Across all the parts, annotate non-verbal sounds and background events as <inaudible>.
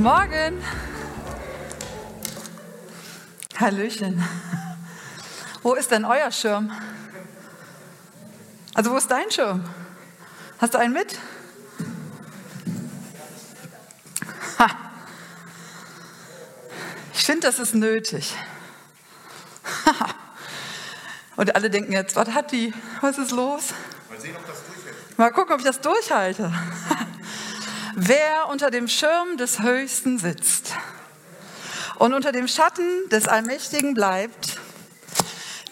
Morgen. Hallöchen. Wo ist denn euer Schirm? Also wo ist dein Schirm? Hast du einen mit? Ha. Ich finde, das ist nötig. <laughs> Und alle denken jetzt, was hat die? Was ist los? Mal sehen, ob das durchhält. Mal gucken, ob ich das durchhalte. Wer unter dem Schirm des Höchsten sitzt und unter dem Schatten des Allmächtigen bleibt,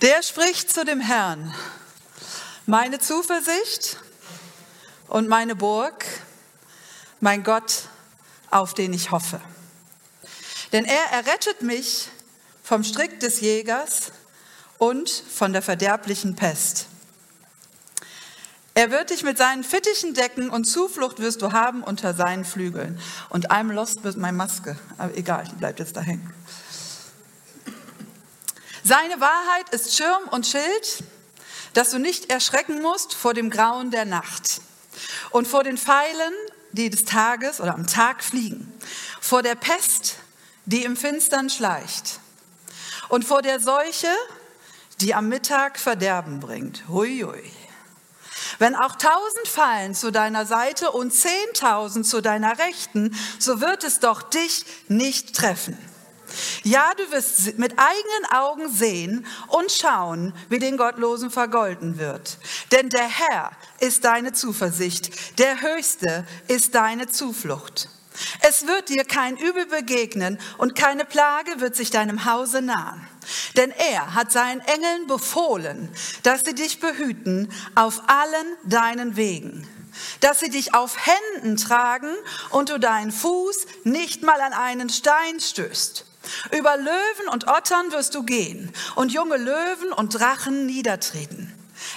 der spricht zu dem Herrn, meine Zuversicht und meine Burg, mein Gott, auf den ich hoffe. Denn er errettet mich vom Strick des Jägers und von der verderblichen Pest. Er wird dich mit seinen Fittichen decken und Zuflucht wirst du haben unter seinen Flügeln. Und I'm lost with my Maske. Aber egal, die bleibt jetzt da hängen. Seine Wahrheit ist Schirm und Schild, dass du nicht erschrecken musst vor dem Grauen der Nacht und vor den Pfeilen, die des Tages oder am Tag fliegen, vor der Pest, die im Finstern schleicht und vor der Seuche, die am Mittag Verderben bringt. Hui, hui. Wenn auch tausend fallen zu deiner Seite und zehntausend zu deiner Rechten, so wird es doch dich nicht treffen. Ja, du wirst mit eigenen Augen sehen und schauen, wie den Gottlosen vergolten wird. Denn der Herr ist deine Zuversicht, der Höchste ist deine Zuflucht. Es wird dir kein Übel begegnen und keine Plage wird sich deinem Hause nahen. Denn er hat seinen Engeln befohlen, dass sie dich behüten auf allen deinen Wegen, dass sie dich auf Händen tragen und du deinen Fuß nicht mal an einen Stein stößt. Über Löwen und Ottern wirst du gehen und junge Löwen und Drachen niedertreten.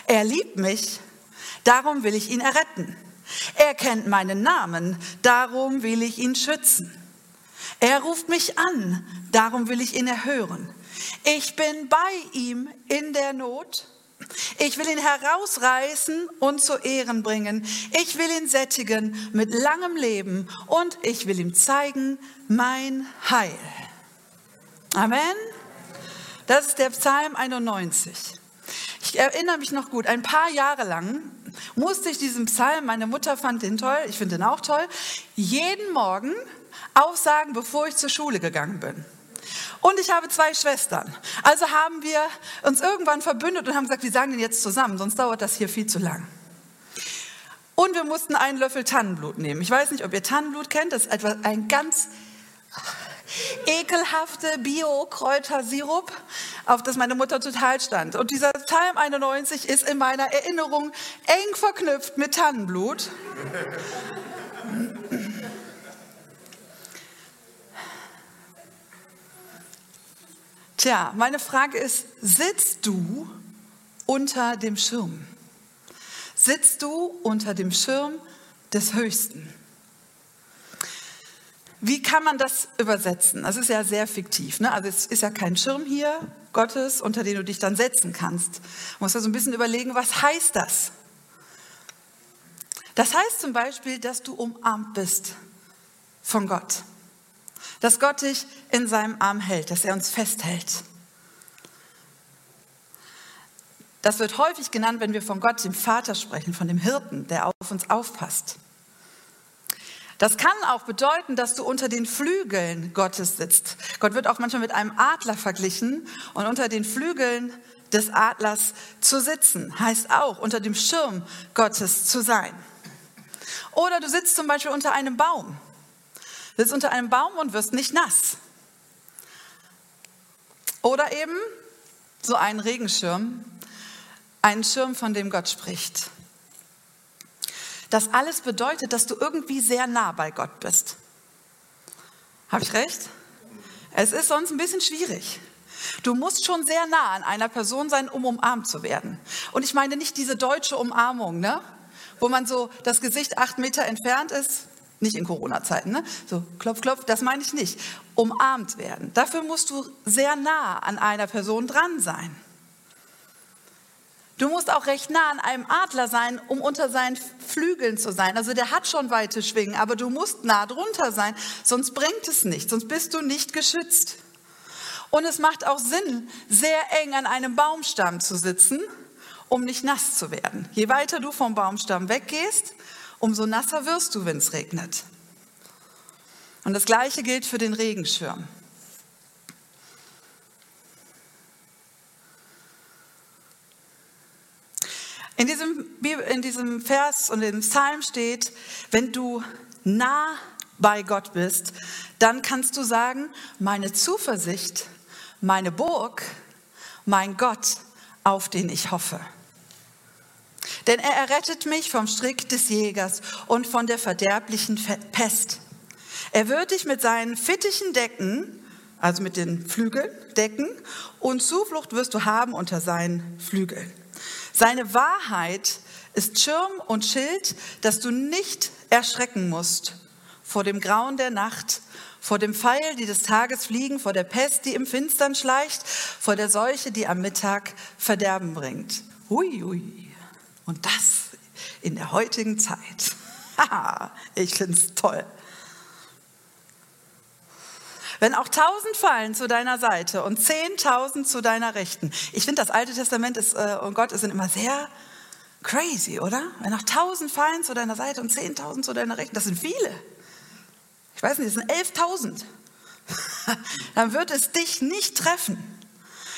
Er liebt mich, darum will ich ihn erretten. Er kennt meinen Namen, darum will ich ihn schützen. Er ruft mich an, darum will ich ihn erhören. Ich bin bei ihm in der Not. Ich will ihn herausreißen und zu Ehren bringen. Ich will ihn sättigen mit langem Leben und ich will ihm zeigen mein Heil. Amen. Das ist der Psalm 91. Ich erinnere mich noch gut, ein paar Jahre lang musste ich diesen Psalm, meine Mutter fand den toll, ich finde den auch toll, jeden Morgen aufsagen, bevor ich zur Schule gegangen bin. Und ich habe zwei Schwestern. Also haben wir uns irgendwann verbündet und haben gesagt, wir sagen den jetzt zusammen, sonst dauert das hier viel zu lang. Und wir mussten einen Löffel Tannenblut nehmen. Ich weiß nicht, ob ihr Tannenblut kennt. Das ist etwas, ein ganz ekelhafte Bio-Kräutersirup, auf das meine Mutter total stand. Und dieser Psalm 91 ist in meiner Erinnerung eng verknüpft mit Tannenblut. Tja, meine Frage ist, sitzt du unter dem Schirm? Sitzt du unter dem Schirm des Höchsten? Wie kann man das übersetzen? Das ist ja sehr fiktiv. Ne? Also es ist ja kein Schirm hier Gottes, unter den du dich dann setzen kannst. Du musst ja so ein bisschen überlegen, was heißt das? Das heißt zum Beispiel, dass du umarmt bist von Gott dass Gott dich in seinem Arm hält, dass er uns festhält. Das wird häufig genannt, wenn wir von Gott, dem Vater sprechen, von dem Hirten, der auf uns aufpasst. Das kann auch bedeuten, dass du unter den Flügeln Gottes sitzt. Gott wird auch manchmal mit einem Adler verglichen und unter den Flügeln des Adlers zu sitzen heißt auch unter dem Schirm Gottes zu sein. Oder du sitzt zum Beispiel unter einem Baum sitzt unter einem Baum und wirst nicht nass. Oder eben so einen Regenschirm, einen Schirm, von dem Gott spricht. Das alles bedeutet, dass du irgendwie sehr nah bei Gott bist. Habe ich recht? Es ist sonst ein bisschen schwierig. Du musst schon sehr nah an einer Person sein, um umarmt zu werden. Und ich meine nicht diese deutsche Umarmung, ne? wo man so das Gesicht acht Meter entfernt ist. Nicht in Corona-Zeiten, ne? So, klopf, klopf, das meine ich nicht. Umarmt werden. Dafür musst du sehr nah an einer Person dran sein. Du musst auch recht nah an einem Adler sein, um unter seinen Flügeln zu sein. Also der hat schon weite Schwingen, aber du musst nah drunter sein, sonst bringt es nichts, sonst bist du nicht geschützt. Und es macht auch Sinn, sehr eng an einem Baumstamm zu sitzen, um nicht nass zu werden. Je weiter du vom Baumstamm weggehst, umso nasser wirst du, wenn es regnet. Und das Gleiche gilt für den Regenschirm. In diesem, in diesem Vers und im Psalm steht, wenn du nah bei Gott bist, dann kannst du sagen, meine Zuversicht, meine Burg, mein Gott, auf den ich hoffe. Denn er errettet mich vom Strick des Jägers und von der verderblichen Pest. Er wird dich mit seinen Fittichen decken, also mit den Flügeln decken, und Zuflucht wirst du haben unter seinen Flügeln. Seine Wahrheit ist Schirm und Schild, dass du nicht erschrecken musst vor dem Grauen der Nacht, vor dem Pfeil, die des Tages fliegen, vor der Pest, die im Finstern schleicht, vor der Seuche, die am Mittag Verderben bringt. Hui, hui. Und das in der heutigen Zeit. <laughs> ich finde es toll. Wenn auch tausend fallen zu deiner Seite und zehntausend zu deiner Rechten. Ich finde, das Alte Testament ist, äh, und Gott sind immer sehr crazy, oder? Wenn auch tausend fallen zu deiner Seite und zehntausend zu deiner Rechten, das sind viele. Ich weiß nicht, das sind elftausend. <laughs> Dann wird es dich nicht treffen.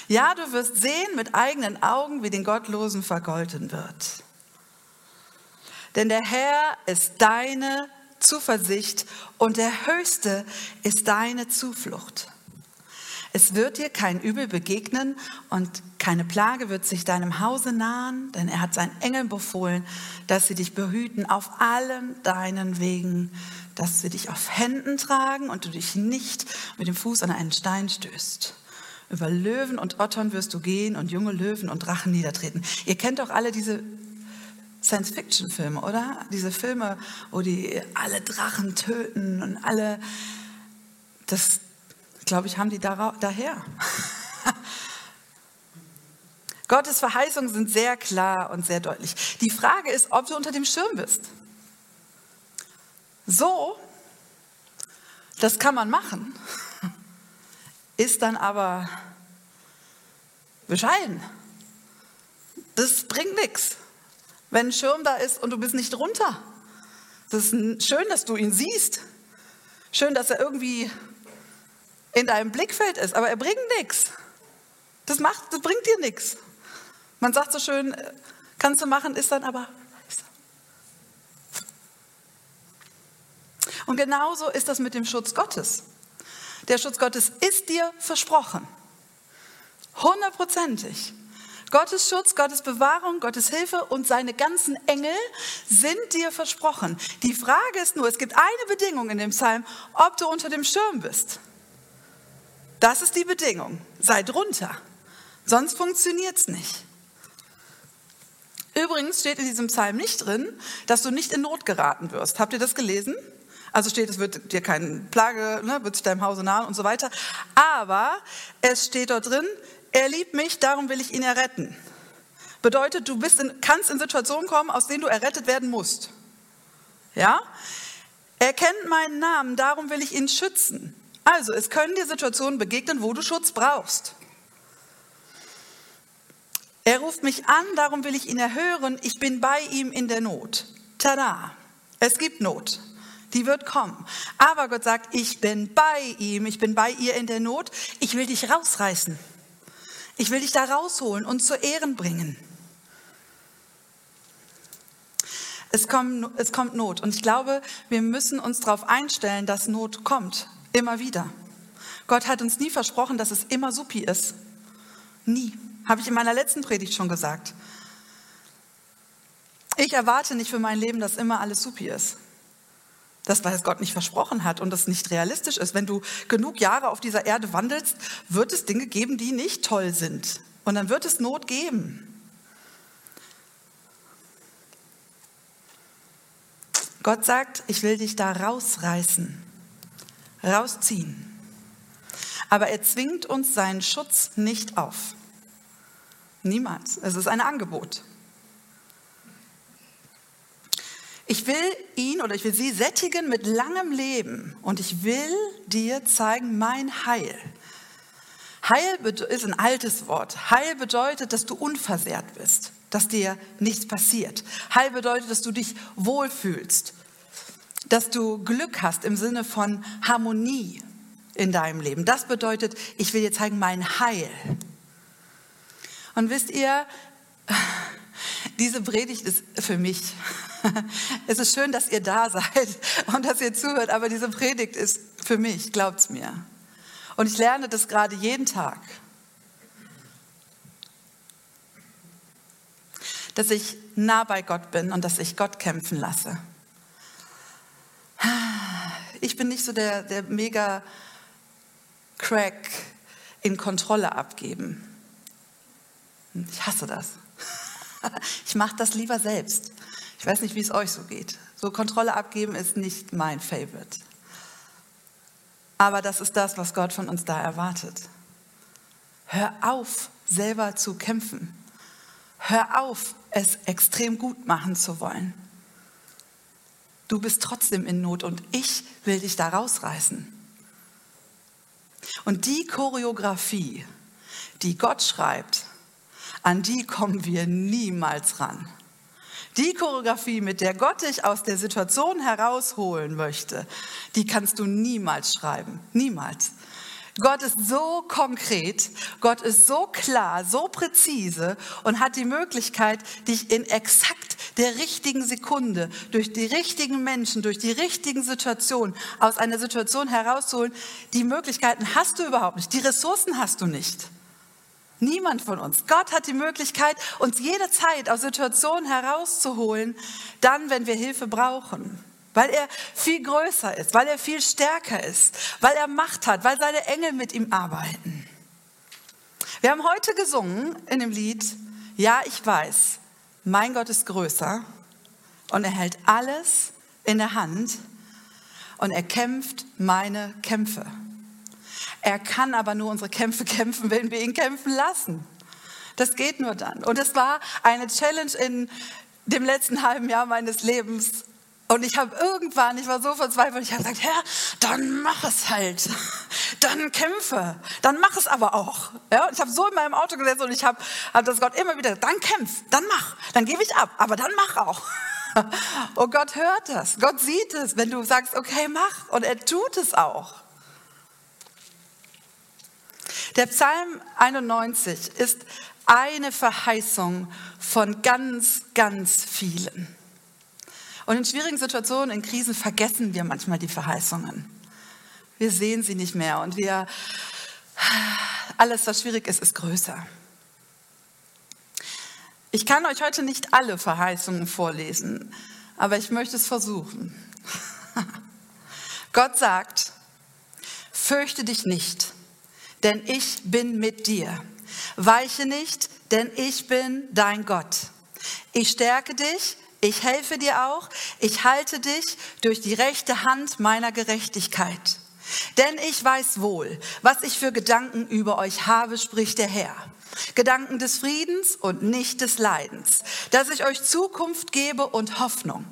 Ja, du wirst sehen mit eigenen Augen, wie den Gottlosen vergolten wird. Denn der Herr ist deine Zuversicht und der Höchste ist deine Zuflucht. Es wird dir kein Übel begegnen und keine Plage wird sich deinem Hause nahen, denn er hat seinen Engeln befohlen, dass sie dich behüten auf allen deinen Wegen, dass sie dich auf Händen tragen und du dich nicht mit dem Fuß an einen Stein stößt. Über Löwen und Ottern wirst du gehen und junge Löwen und Drachen niedertreten. Ihr kennt doch alle diese Science-Fiction-Filme, oder? Diese Filme, wo die alle Drachen töten und alle, das, glaube ich, haben die da, daher. <laughs> Gottes Verheißungen sind sehr klar und sehr deutlich. Die Frage ist, ob du unter dem Schirm bist. So, das kann man machen, <laughs> ist dann aber bescheiden. Das bringt nichts wenn ein Schirm da ist und du bist nicht drunter. Das ist schön, dass du ihn siehst. Schön, dass er irgendwie in deinem Blickfeld ist, aber er bringt nichts. Das, macht, das bringt dir nichts. Man sagt so schön, äh, kannst du machen, ist dann aber. Und genauso ist das mit dem Schutz Gottes. Der Schutz Gottes ist dir versprochen. Hundertprozentig. Gottes Schutz, Gottes Bewahrung, Gottes Hilfe und seine ganzen Engel sind dir versprochen. Die Frage ist nur, es gibt eine Bedingung in dem Psalm, ob du unter dem Schirm bist. Das ist die Bedingung. Sei drunter. Sonst funktioniert es nicht. Übrigens steht in diesem Psalm nicht drin, dass du nicht in Not geraten wirst. Habt ihr das gelesen? Also steht, es wird dir keine Plage, ne, wird sich deinem Hause nahen und so weiter. Aber es steht dort drin, er liebt mich, darum will ich ihn erretten. Bedeutet, du in, kannst in Situationen kommen, aus denen du errettet werden musst. Ja? Er kennt meinen Namen, darum will ich ihn schützen. Also, es können dir Situationen begegnen, wo du Schutz brauchst. Er ruft mich an, darum will ich ihn erhören. Ich bin bei ihm in der Not. Tada! Es gibt Not. Die wird kommen. Aber Gott sagt, ich bin bei ihm, ich bin bei ihr in der Not. Ich will dich rausreißen. Ich will dich da rausholen und zu Ehren bringen. Es kommt, es kommt Not. Und ich glaube, wir müssen uns darauf einstellen, dass Not kommt. Immer wieder. Gott hat uns nie versprochen, dass es immer supi ist. Nie. Habe ich in meiner letzten Predigt schon gesagt. Ich erwarte nicht für mein Leben, dass immer alles supi ist. Das, weil es Gott nicht versprochen hat und das nicht realistisch ist. Wenn du genug Jahre auf dieser Erde wandelst, wird es Dinge geben, die nicht toll sind. Und dann wird es Not geben. Gott sagt, ich will dich da rausreißen, rausziehen. Aber er zwingt uns seinen Schutz nicht auf. Niemals. Es ist ein Angebot. Ich will ihn oder ich will sie sättigen mit langem Leben und ich will dir zeigen mein Heil. Heil ist ein altes Wort. Heil bedeutet, dass du unversehrt bist, dass dir nichts passiert. Heil bedeutet, dass du dich wohlfühlst, dass du Glück hast im Sinne von Harmonie in deinem Leben. Das bedeutet, ich will dir zeigen mein Heil. Und wisst ihr, <laughs> diese Predigt ist für mich. <laughs> Es ist schön, dass ihr da seid und dass ihr zuhört, aber diese Predigt ist für mich, glaubt's mir. Und ich lerne das gerade jeden Tag. Dass ich nah bei Gott bin und dass ich Gott kämpfen lasse. Ich bin nicht so der, der mega Crack in Kontrolle abgeben. Ich hasse das. <laughs> Ich mache das lieber selbst. Ich weiß nicht, wie es euch so geht. So Kontrolle abgeben ist nicht mein Favorite. Aber das ist das, was Gott von uns da erwartet. Hör auf, selber zu kämpfen. Hör auf, es extrem gut machen zu wollen. Du bist trotzdem in Not und ich will dich da rausreißen. Und die Choreografie, die Gott schreibt, an die kommen wir niemals ran. Die Choreografie, mit der Gott dich aus der Situation herausholen möchte, die kannst du niemals schreiben. Niemals. Gott ist so konkret, Gott ist so klar, so präzise und hat die Möglichkeit, dich in exakt der richtigen Sekunde, durch die richtigen Menschen, durch die richtigen Situationen aus einer Situation herauszuholen. Die Möglichkeiten hast du überhaupt nicht, die Ressourcen hast du nicht. Niemand von uns. Gott hat die Möglichkeit, uns jederzeit aus Situationen herauszuholen, dann, wenn wir Hilfe brauchen. Weil er viel größer ist, weil er viel stärker ist, weil er Macht hat, weil seine Engel mit ihm arbeiten. Wir haben heute gesungen in dem Lied, ja, ich weiß, mein Gott ist größer und er hält alles in der Hand und er kämpft meine Kämpfe. Er kann aber nur unsere Kämpfe <laughs> kämpfen, wenn wir ihn kämpfen lassen. Das geht nur dann. Und es war eine Challenge in dem letzten halben Jahr meines Lebens. Und ich habe irgendwann, ich war so verzweifelt, ich habe gesagt, Herr, dann mach es halt. <laughs> Dann kämpfe. Dann mach es aber auch. Ja, ich habe so in meinem Auto gesessen und ich habe hab das Gott immer wieder, dann kämpf, dann mach, dann gebe ich ab, aber dann mach auch. <laughs> Und Gott hört das, Gott sieht es, wenn du sagst, okay, mach. Und er tut es auch. Der Psalm 91 ist eine Verheißung von ganz, ganz vielen. Und in schwierigen Situationen, in Krisen vergessen wir manchmal die Verheißungen. Wir sehen sie nicht mehr und wir, alles, was schwierig ist, ist größer. Ich kann euch heute nicht alle Verheißungen vorlesen, aber ich möchte es versuchen. <laughs> Gott sagt, fürchte dich nicht denn ich bin mit dir. Weiche nicht, denn ich bin dein Gott. Ich stärke dich, ich helfe dir auch, ich halte dich durch die rechte Hand meiner Gerechtigkeit. Denn ich weiß wohl, was ich für Gedanken über euch habe, spricht der Herr. Gedanken des Friedens und nicht des Leidens, dass ich euch Zukunft gebe und Hoffnung.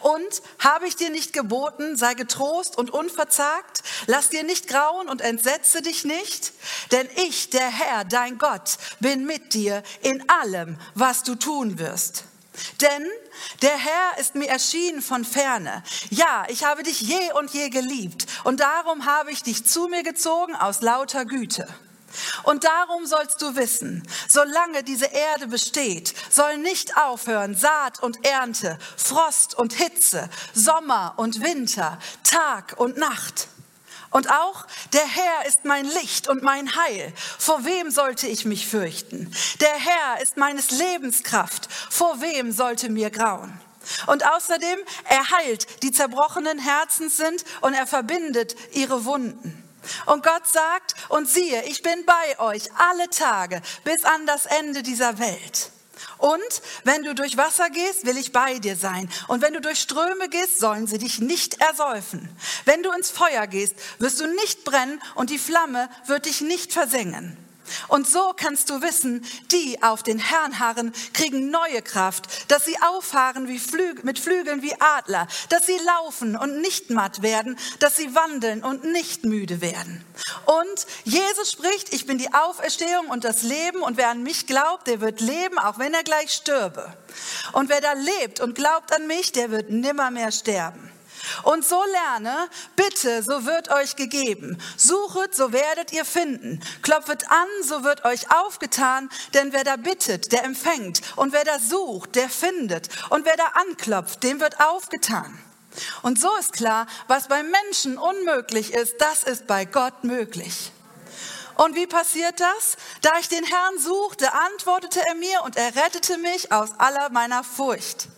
Und habe ich dir nicht geboten, sei getrost und unverzagt, lass dir nicht grauen und entsetze dich nicht, denn ich, der Herr, dein Gott, bin mit dir in allem, was du tun wirst. Denn der Herr ist mir erschienen von ferne. Ja, ich habe dich je und je geliebt und darum habe ich dich zu mir gezogen aus lauter Güte. Und darum sollst du wissen, solange diese Erde besteht, soll nicht aufhören Saat und Ernte, Frost und Hitze, Sommer und Winter, Tag und Nacht. Und auch der Herr ist mein Licht und mein Heil. Vor wem sollte ich mich fürchten? Der Herr ist meines Lebens Kraft. Vor wem sollte mir grauen? Und außerdem, er heilt, die zerbrochenen Herzens sind und er verbindet ihre Wunden. Und Gott sagt, und siehe, ich bin bei euch alle Tage bis an das Ende dieser Welt. Und wenn du durch Wasser gehst, will ich bei dir sein. Und wenn du durch Ströme gehst, sollen sie dich nicht ersäufen. Wenn du ins Feuer gehst, wirst du nicht brennen und die Flamme wird dich nicht versengen. Und so kannst du wissen, die auf den Herrn harren, kriegen neue Kraft, dass sie auffahren wie Flügel, mit Flügeln wie Adler, dass sie laufen und nicht matt werden, dass sie wandeln und nicht müde werden. Und Jesus spricht, ich bin die Auferstehung und das Leben und wer an mich glaubt, der wird leben, auch wenn er gleich stürbe. Und wer da lebt und glaubt an mich, der wird nimmermehr sterben. Und so lerne, bitte, so wird euch gegeben. Suchet, so werdet ihr finden. Klopfet an, so wird euch aufgetan. Denn wer da bittet, der empfängt. Und wer da sucht, der findet. Und wer da anklopft, dem wird aufgetan. Und so ist klar, was bei Menschen unmöglich ist, das ist bei Gott möglich. Und wie passiert das? Da ich den Herrn suchte, antwortete er mir und er rettete mich aus aller meiner Furcht.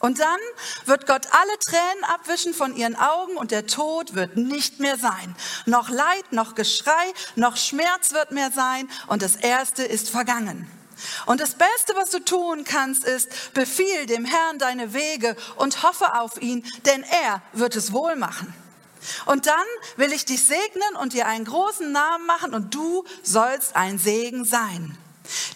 Und dann wird Gott alle Tränen abwischen von ihren Augen und der Tod wird nicht mehr sein. Noch Leid, noch Geschrei, noch Schmerz wird mehr sein und das Erste ist vergangen. Und das Beste, was du tun kannst, ist, befiehl dem Herrn deine Wege und hoffe auf ihn, denn er wird es wohl machen. Und dann will ich dich segnen und dir einen großen Namen machen und du sollst ein Segen sein.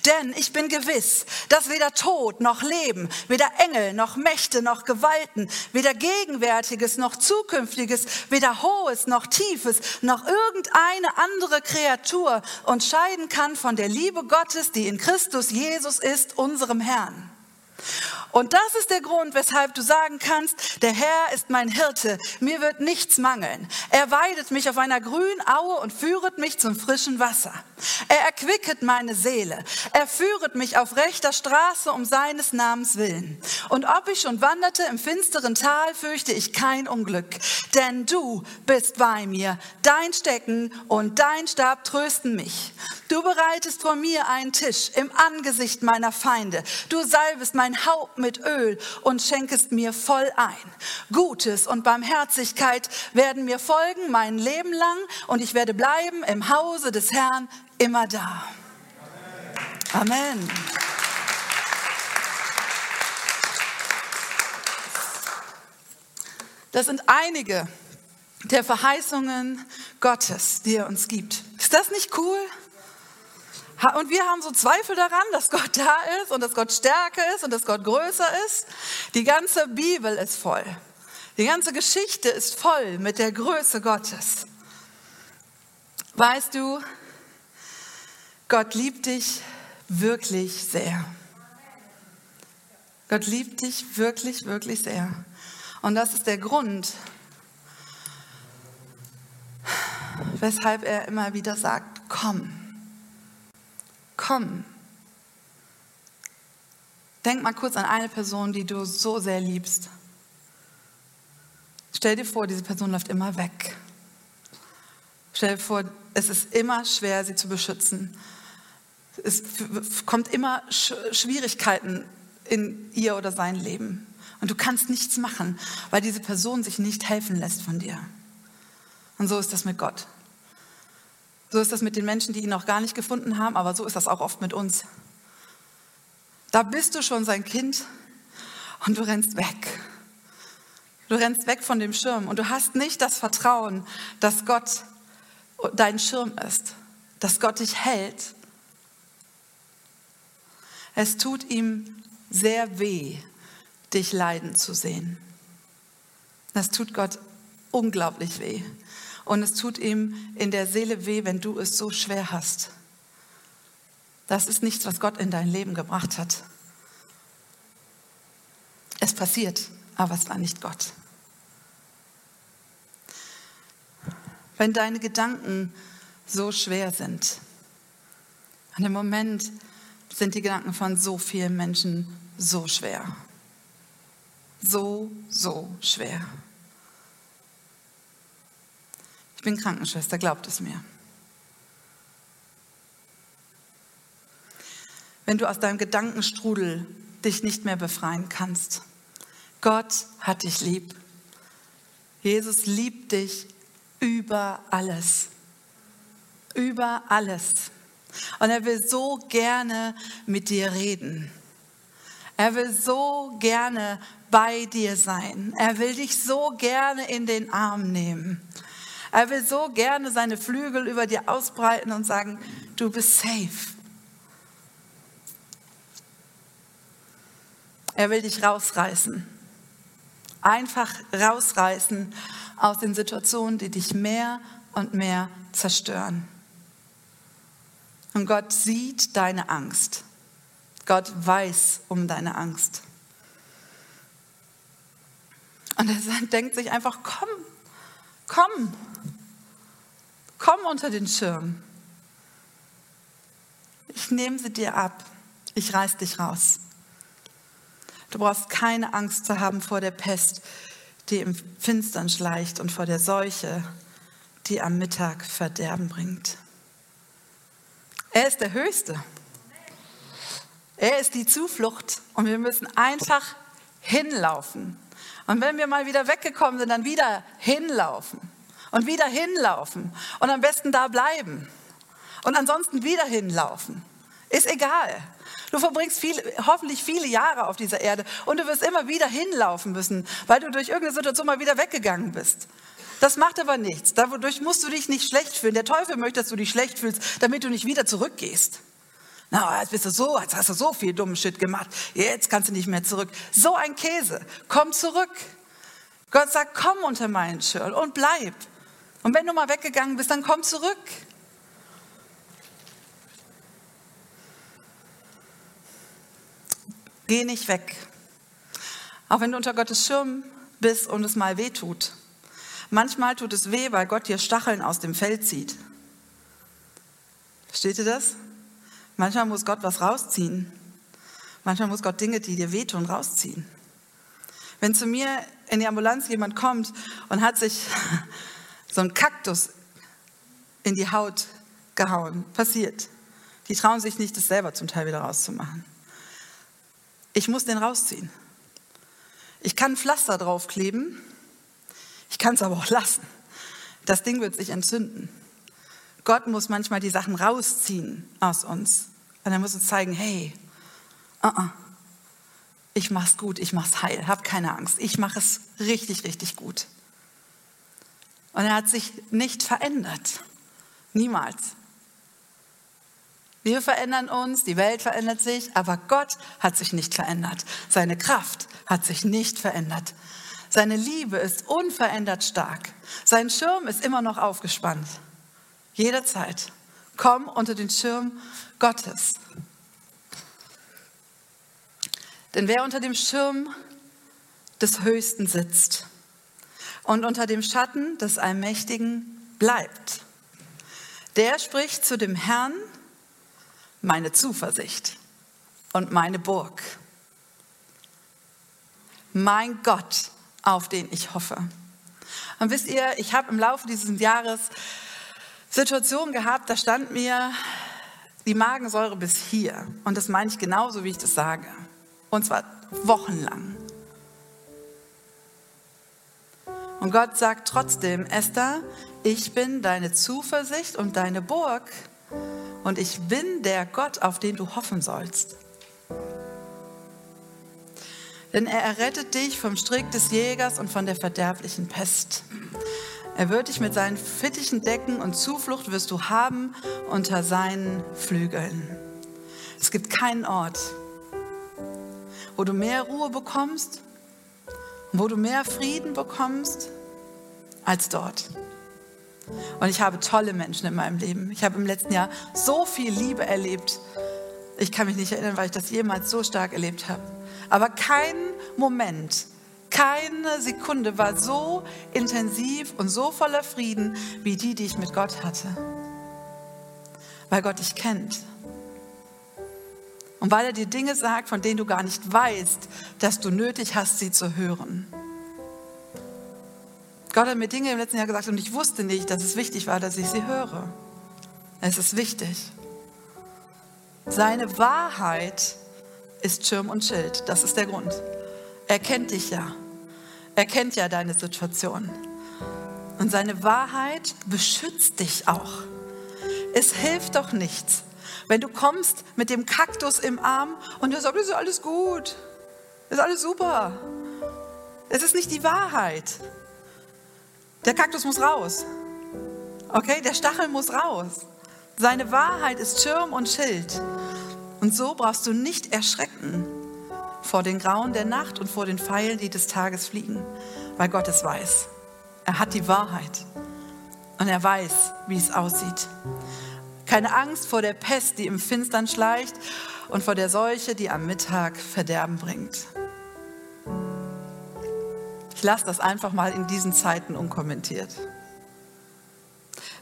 Denn ich bin gewiss, dass weder Tod noch Leben, weder Engel noch Mächte noch Gewalten, weder Gegenwärtiges noch Zukünftiges, weder Hohes noch Tiefes, noch irgendeine andere Kreatur unterscheiden kann von der Liebe Gottes, die in Christus Jesus ist, unserem Herrn. Und das ist der Grund, weshalb du sagen kannst, der Herr ist mein Hirte, mir wird nichts mangeln. Er weidet mich auf einer grünen Aue und führet mich zum frischen Wasser. Er erquicket meine Seele. Er führet mich auf rechter Straße um seines Namens willen. Und ob ich schon wanderte im finsteren Tal, fürchte ich kein Unglück. Denn du bist bei mir. Dein Stecken und dein Stab trösten mich. Du bereitest vor mir einen Tisch im Angesicht meiner Feinde. Du salbest mein Haupt mit Öl und schenkest mir voll ein. Gutes und Barmherzigkeit werden mir folgen mein Leben lang und ich werde bleiben im Hause des Herrn immer da. Amen. Das sind einige der Verheißungen Gottes, die er uns gibt. Ist das nicht cool? Und wir haben so Zweifel daran, dass Gott da ist und dass Gott stärker ist und dass Gott größer ist. Die ganze Bibel ist voll. Die ganze Geschichte ist voll mit der Größe Gottes. Weißt du, Gott liebt dich wirklich sehr. Gott liebt dich wirklich, wirklich sehr. Und das ist der Grund, weshalb er immer wieder sagt, komm komm. Denk mal kurz an eine Person, die du so sehr liebst. Stell dir vor, diese Person läuft immer weg. Stell dir vor, es ist immer schwer, sie zu beschützen. Es kommt immer Schwierigkeiten in ihr oder sein Leben. Und du kannst nichts machen, weil diese Person sich nicht helfen lässt von dir. Und so ist das mit Gott. So ist das mit den Menschen, die ihn noch gar nicht gefunden haben, aber so ist das auch oft mit uns. Da bist du schon sein Kind und du rennst weg. Du rennst weg von dem Schirm und du hast nicht das Vertrauen, dass Gott dein Schirm ist, dass Gott dich hält. Es tut ihm sehr weh, dich leiden zu sehen. Das tut Gott unglaublich weh. Und es tut ihm in der Seele weh, wenn du es so schwer hast. Das ist nichts, was Gott in dein Leben gebracht hat. Es passiert, aber es war nicht Gott. Wenn deine Gedanken so schwer sind, an dem Moment sind die Gedanken von so vielen Menschen so schwer. So, so schwer. Ich bin Krankenschwester, glaubt es mir. Wenn du aus deinem Gedankenstrudel dich nicht mehr befreien kannst. Gott hat dich lieb. Jesus liebt dich über alles. Über alles. Und er will so gerne mit dir reden. Er will so gerne bei dir sein. Er will dich so gerne in den Arm nehmen. Er will so gerne seine Flügel über dir ausbreiten und sagen, du bist safe. Er will dich rausreißen. Einfach rausreißen aus den Situationen, die dich mehr und mehr zerstören. Und Gott sieht deine Angst. Gott weiß um deine Angst. Und er denkt sich einfach, komm, komm, komm unter den Schirm. Ich nehme sie dir ab. Ich reiß dich raus. Du brauchst keine Angst zu haben vor der Pest, die im Finstern schleicht und vor der Seuche, die am Mittag Verderben bringt. Er ist der Höchste. Er ist die Zuflucht und wir müssen einfach hinlaufen. Und wenn wir mal wieder weggekommen sind, dann wieder hinlaufen und wieder hinlaufen und am besten da bleiben und ansonsten wieder hinlaufen. Ist egal. Du verbringst viel, hoffentlich viele Jahre auf dieser Erde und du wirst immer wieder hinlaufen müssen, weil du durch irgendeine Situation mal wieder weggegangen bist. Das macht aber nichts. Dadurch musst du dich nicht schlecht fühlen. Der Teufel möchte, dass du dich schlecht fühlst, damit du nicht wieder zurückgehst. Na, jetzt bist du so, jetzt hast du so viel dummen Shit gemacht. Jetzt kannst du nicht mehr zurück. So ein Käse. Komm zurück. Gott sagt, komm unter meinen Schirm und bleib. Und wenn du mal weggegangen bist, dann komm zurück. Geh nicht weg. Auch wenn du unter Gottes Schirm bist und es mal weh tut. Manchmal tut es weh, weil Gott dir Stacheln aus dem Feld zieht. Versteht ihr das? Manchmal muss Gott was rausziehen. Manchmal muss Gott Dinge, die dir wehtun, rausziehen. Wenn zu mir in die Ambulanz jemand kommt und hat sich so einen Kaktus in die Haut gehauen, passiert. Die trauen sich nicht, das selber zum Teil wieder rauszumachen. Ich muss den rausziehen. Ich kann ein Pflaster draufkleben, ich kann es aber auch lassen. Das Ding wird sich entzünden. Gott muss manchmal die Sachen rausziehen aus uns. Und er muss uns zeigen, hey, uh -uh, ich mach's gut, ich mach's heil, hab keine Angst. Ich mache es richtig, richtig gut. Und er hat sich nicht verändert. Niemals. Wir verändern uns, die Welt verändert sich, aber Gott hat sich nicht verändert. Seine Kraft hat sich nicht verändert. Seine Liebe ist unverändert stark. Sein Schirm ist immer noch aufgespannt. Jederzeit. Komm unter den Schirm Gottes. Denn wer unter dem Schirm des Höchsten sitzt und unter dem Schatten des Allmächtigen bleibt, der spricht zu dem Herrn, meine Zuversicht und meine Burg. Mein Gott, auf den ich hoffe. Und wisst ihr, ich habe im Laufe dieses Jahres Situationen gehabt, da stand mir die Magensäure bis hier. Und das meine ich genauso, wie ich das sage. Und zwar wochenlang. Und Gott sagt trotzdem, Esther, ich bin deine Zuversicht und deine Burg und ich bin der Gott, auf den du hoffen sollst. Denn er errettet dich vom Strick des Jägers und von der verderblichen Pest. Er wird dich mit seinen Fittichen decken und Zuflucht wirst du haben unter seinen Flügeln. Es gibt keinen Ort, wo du mehr Ruhe bekommst, wo du mehr Frieden bekommst als dort. Und ich habe tolle Menschen in meinem Leben. Ich habe im letzten Jahr so viel Liebe erlebt. Ich kann mich nicht erinnern, weil ich das jemals so stark erlebt habe. Aber kein Moment, keine Sekunde war so intensiv und so voller Frieden wie die, die ich mit Gott hatte. Weil Gott dich kennt. Und weil er dir Dinge sagt, von denen du gar nicht weißt, dass du nötig hast, sie zu hören. Gott hat mir Dinge im letzten Jahr gesagt und ich wusste nicht, dass es wichtig war, dass ich sie höre. Es ist wichtig. Seine Wahrheit ist Schirm und Schild. Das ist der Grund. Er kennt dich ja. Er kennt ja deine Situation. Und seine Wahrheit beschützt dich auch. Es hilft doch nichts, wenn du kommst mit dem Kaktus im Arm und du sagst, es ist alles gut, es ist alles super. Es ist nicht die Wahrheit. Der Kaktus muss raus. Okay, der Stachel muss raus. Seine Wahrheit ist Schirm und Schild. Und so brauchst du nicht erschrecken vor den Grauen der Nacht und vor den Pfeilen, die des Tages fliegen, weil Gott es weiß. Er hat die Wahrheit und er weiß, wie es aussieht. Keine Angst vor der Pest, die im Finstern schleicht und vor der Seuche, die am Mittag Verderben bringt. Lasse das einfach mal in diesen Zeiten unkommentiert.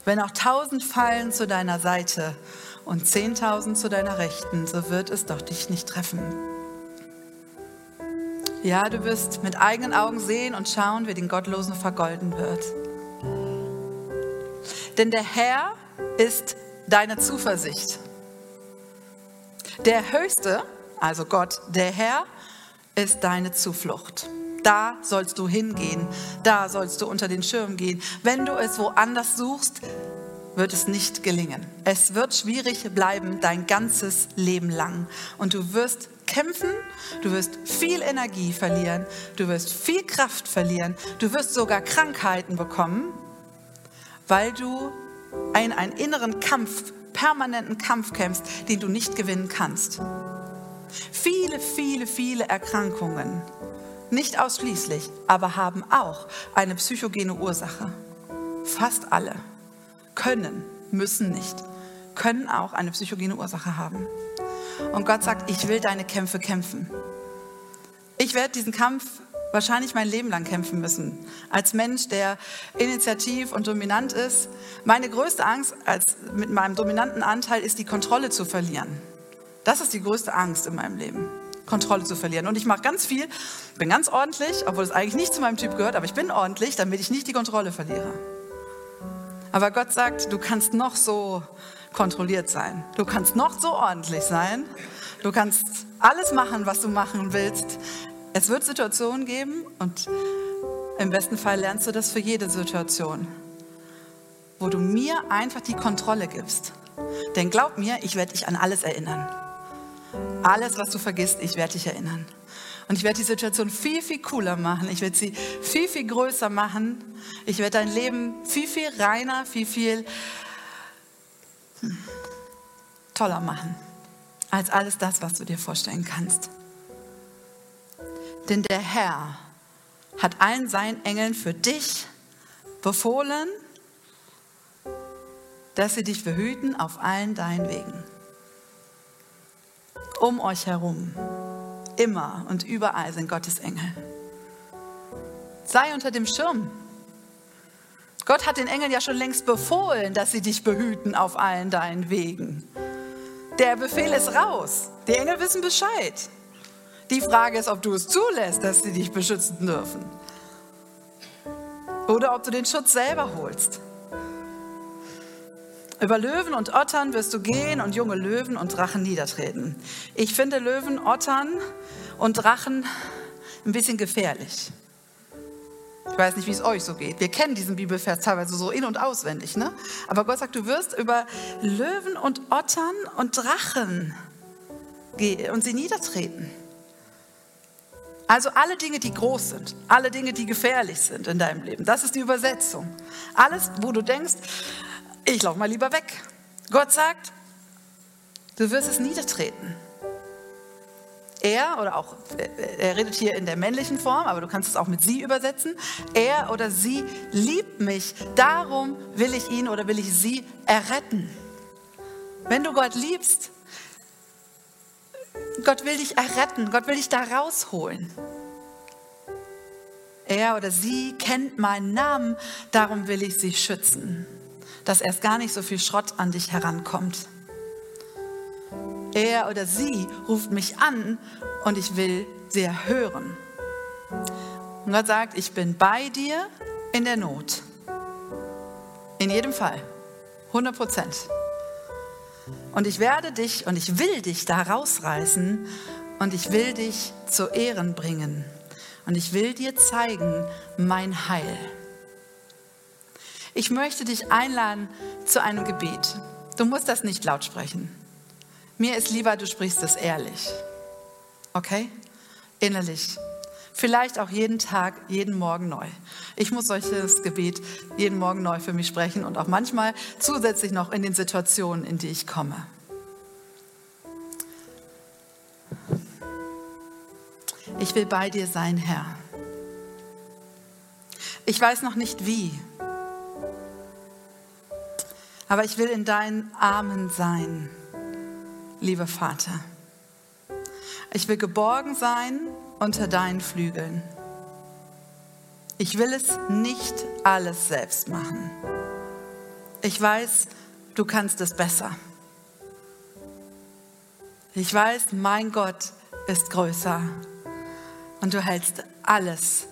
Wenn auch tausend fallen zu deiner Seite und zehntausend zu deiner Rechten, so wird es doch dich nicht treffen. Ja, du wirst mit eigenen Augen sehen und schauen, wie den Gottlosen vergolden wird. Denn der Herr ist deine Zuversicht. Der Höchste, also Gott, der Herr, ist deine Zuflucht. Da sollst du hingehen, da sollst du unter den Schirm gehen. Wenn du es woanders suchst, wird es nicht gelingen. Es wird schwierig bleiben dein ganzes Leben lang. Und du wirst kämpfen, du wirst viel Energie verlieren, du wirst viel Kraft verlieren, du wirst sogar Krankheiten bekommen, weil du in einen inneren Kampf, permanenten Kampf kämpfst, den du nicht gewinnen kannst. Viele, viele, viele Erkrankungen, nicht ausschließlich, aber haben auch eine psychogene Ursache. Fast alle können, müssen nicht, können auch eine psychogene Ursache haben. Und Gott sagt, ich will deine Kämpfe kämpfen. Ich werde diesen Kampf wahrscheinlich mein Leben lang kämpfen müssen. Als Mensch, der initiativ und dominant ist. Meine größte Angst als, mit meinem dominanten Anteil ist, die Kontrolle zu verlieren. Das ist die größte Angst in meinem Leben. Kontrolle zu verlieren. Und ich mache ganz viel, bin ganz ordentlich, obwohl es eigentlich nicht zu meinem Typ gehört, aber ich bin ordentlich, damit ich nicht die Kontrolle verliere. Aber Gott sagt, du kannst noch so kontrolliert sein. Du kannst noch so ordentlich sein. Du kannst alles machen, was du machen willst. Es wird Situationen geben und im besten Fall lernst du das für jede Situation, wo du mir einfach die Kontrolle gibst. Denn glaub mir, ich werde dich an alles erinnern. Alles, was du vergisst, ich werde dich erinnern. Und ich werde die Situation viel, viel cooler machen. Ich werde sie viel, viel größer machen. Ich werde dein Leben viel, viel reiner, viel, viel hm, toller machen. Als alles das, was du dir vorstellen kannst. Denn der Herr hat allen seinen Engeln für dich befohlen, dass sie dich behüten auf allen deinen Wegen. Um euch herum, immer und überall sind Gottes Engel. Sei unter dem Schirm. Gott hat den Engeln ja schon längst befohlen, dass sie dich behüten auf allen deinen Wegen. Der Befehl ist raus. Die Engel wissen Bescheid. Die Frage ist, ob du es zulässt, dass sie dich beschützen dürfen. Oder ob du den Schutz selber holst. Über Löwen und Ottern wirst du gehen und junge Löwen und Drachen niedertreten. Ich finde Löwen, Ottern und Drachen ein bisschen gefährlich. Ich weiß nicht, wie es euch so geht. Wir kennen diesen Bibelvers teilweise so in- und auswendig, ne? Aber Gott sagt, du wirst über Löwen und Ottern und Drachen gehen und sie niedertreten. Also alle Dinge, die groß sind, alle Dinge, die gefährlich sind in deinem Leben. Das ist die Übersetzung. Alles, wo du denkst, ich laufe mal lieber weg. Gott sagt, du wirst es niedertreten. Er oder auch, er redet hier in der männlichen Form, aber du kannst es auch mit sie übersetzen. Er oder sie liebt mich, darum will ich ihn oder will ich sie erretten. Wenn du Gott liebst, Gott will dich erretten, Gott will dich da rausholen. Er oder sie kennt meinen Namen, darum will ich sie schützen, dass erst gar nicht so viel Schrott an dich herankommt. Er oder sie ruft mich an und ich will sie hören. Und Gott sagt, ich bin bei dir in der Not. In jedem Fall. 100 Prozent. Und ich werde dich und ich will dich da rausreißen und ich will dich zu Ehren bringen. Und ich will dir zeigen mein Heil. Ich möchte dich einladen zu einem Gebet. Du musst das nicht laut sprechen. Mir ist lieber, du sprichst es ehrlich. Okay? Innerlich. Vielleicht auch jeden Tag, jeden Morgen neu. Ich muss solches Gebet jeden Morgen neu für mich sprechen und auch manchmal zusätzlich noch in den Situationen, in die ich komme. Ich will bei dir sein, Herr. Ich weiß noch nicht wie, aber ich will in deinen Armen sein, lieber Vater. Ich will geborgen sein unter deinen Flügeln. Ich will es nicht alles selbst machen. Ich weiß, du kannst es besser. Ich weiß, mein Gott ist größer und du hältst alles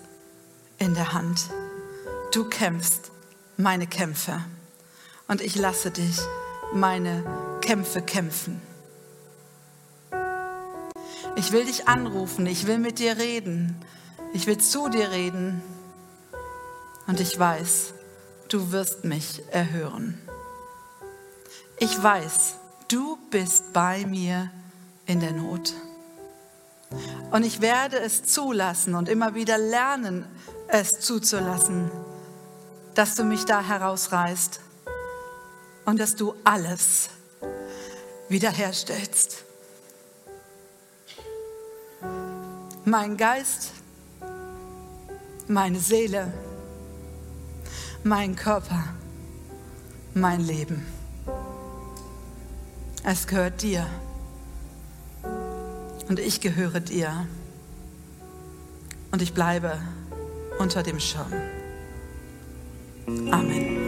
in der Hand. Du kämpfst meine Kämpfe und ich lasse dich meine Kämpfe kämpfen. Ich will dich anrufen, ich will mit dir reden, ich will zu dir reden und ich weiß, du wirst mich erhören. Ich weiß, du bist bei mir in der Not. Und ich werde es zulassen und immer wieder lernen, es zuzulassen, dass du mich da herausreißt und dass du alles wiederherstellst. Mein Geist, meine Seele, mein Körper, mein Leben. Es gehört dir und ich gehöre dir und ich bleibe unter dem Schirm. Amen.